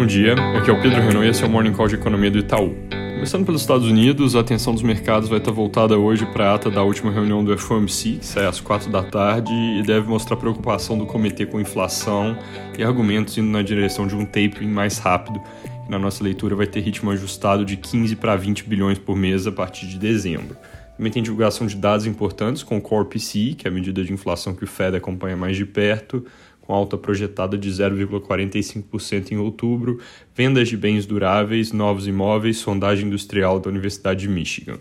Bom dia, aqui é o Pedro Renault e esse é o Morning Call de Economia do Itaú. Começando pelos Estados Unidos, a atenção dos mercados vai estar voltada hoje para a ata da última reunião do FOMC, que sai às 4 da tarde e deve mostrar preocupação do comitê com inflação e argumentos indo na direção de um tapering mais rápido, na nossa leitura vai ter ritmo ajustado de 15 para 20 bilhões por mês a partir de dezembro. Também tem divulgação de dados importantes com o Core que é a medida de inflação que o Fed acompanha mais de perto, com alta projetada de 0,45% em outubro, vendas de bens duráveis, novos imóveis, sondagem industrial da Universidade de Michigan.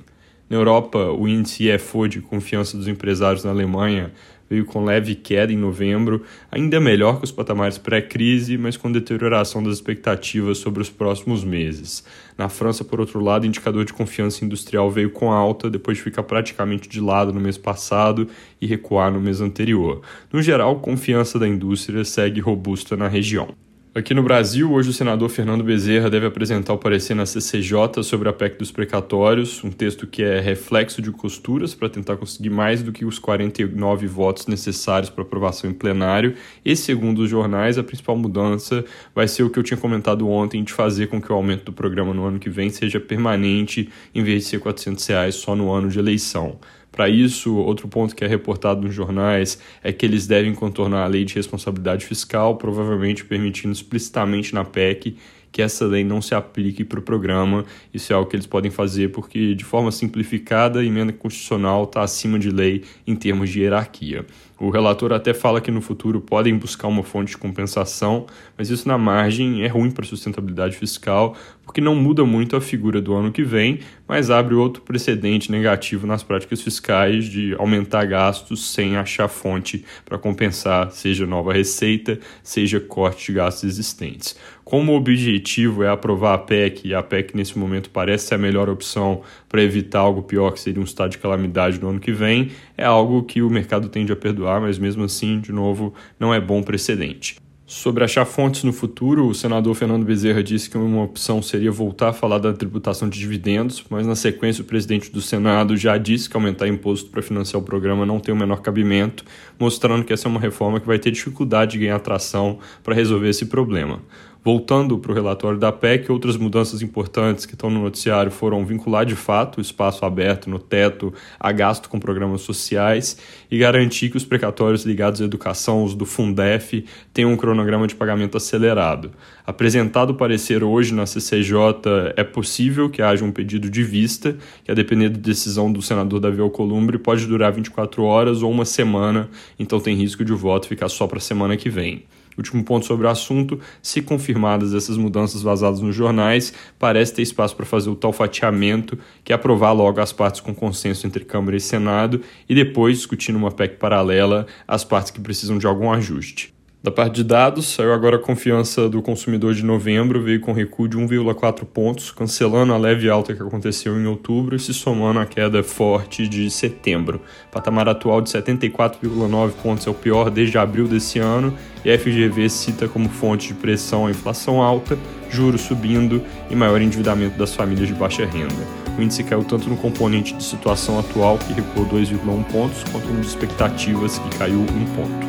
Na Europa, o índice IFO de confiança dos empresários na Alemanha veio com leve queda em novembro, ainda melhor que os patamares pré-crise, mas com deterioração das expectativas sobre os próximos meses. Na França, por outro lado, o indicador de confiança industrial veio com alta depois de ficar praticamente de lado no mês passado e recuar no mês anterior. No geral, confiança da indústria segue robusta na região. Aqui no Brasil, hoje o senador Fernando Bezerra deve apresentar o parecer na CCJ sobre a PEC dos precatórios, um texto que é reflexo de costuras para tentar conseguir mais do que os 49 votos necessários para aprovação em plenário. E, segundo os jornais, a principal mudança vai ser o que eu tinha comentado ontem, de fazer com que o aumento do programa no ano que vem seja permanente, em vez de ser 400 reais só no ano de eleição. Para isso, outro ponto que é reportado nos jornais é que eles devem contornar a lei de responsabilidade fiscal, provavelmente permitindo explicitamente na PEC que essa lei não se aplique para o programa. Isso é algo que eles podem fazer porque, de forma simplificada, a emenda constitucional está acima de lei em termos de hierarquia. O relator até fala que no futuro podem buscar uma fonte de compensação, mas isso na margem é ruim para a sustentabilidade fiscal, porque não muda muito a figura do ano que vem, mas abre outro precedente negativo nas práticas fiscais de aumentar gastos sem achar fonte para compensar, seja nova receita, seja corte de gastos existentes. Como o objetivo é aprovar a PEC, e a PEC nesse momento parece ser a melhor opção para evitar algo pior, que seria um estado de calamidade no ano que vem, é algo que o mercado tende a perdoar, mas mesmo assim, de novo, não é bom precedente. Sobre achar fontes no futuro, o senador Fernando Bezerra disse que uma opção seria voltar a falar da tributação de dividendos, mas na sequência o presidente do Senado já disse que aumentar imposto para financiar o programa não tem o menor cabimento, mostrando que essa é uma reforma que vai ter dificuldade de ganhar atração para resolver esse problema. Voltando para o relatório da PEC, outras mudanças importantes que estão no noticiário foram vincular de fato o espaço aberto no teto a gasto com programas sociais e garantir que os precatórios ligados à educação, os do Fundef, tenham um cronograma de pagamento acelerado. Apresentado o parecer hoje na CCJ, é possível que haja um pedido de vista, que a depender da decisão do senador Davi Alcolumbre pode durar 24 horas ou uma semana, então tem risco de o voto ficar só para a semana que vem. Último ponto sobre o assunto: se confirmadas essas mudanças vazadas nos jornais, parece ter espaço para fazer o tal fatiamento, que é aprovar logo as partes com consenso entre Câmara e Senado e depois, discutindo uma PEC paralela, as partes que precisam de algum ajuste. Da parte de dados, saiu agora a confiança do consumidor de novembro, veio com recuo de 1,4 pontos, cancelando a leve alta que aconteceu em outubro e se somando à queda forte de setembro. O patamar atual de 74,9 pontos é o pior desde abril desse ano e a FGV cita como fonte de pressão a inflação alta, juros subindo e maior endividamento das famílias de baixa renda. O índice caiu tanto no componente de situação atual, que recuou 2,1 pontos, quanto no de expectativas, que caiu 1 ponto.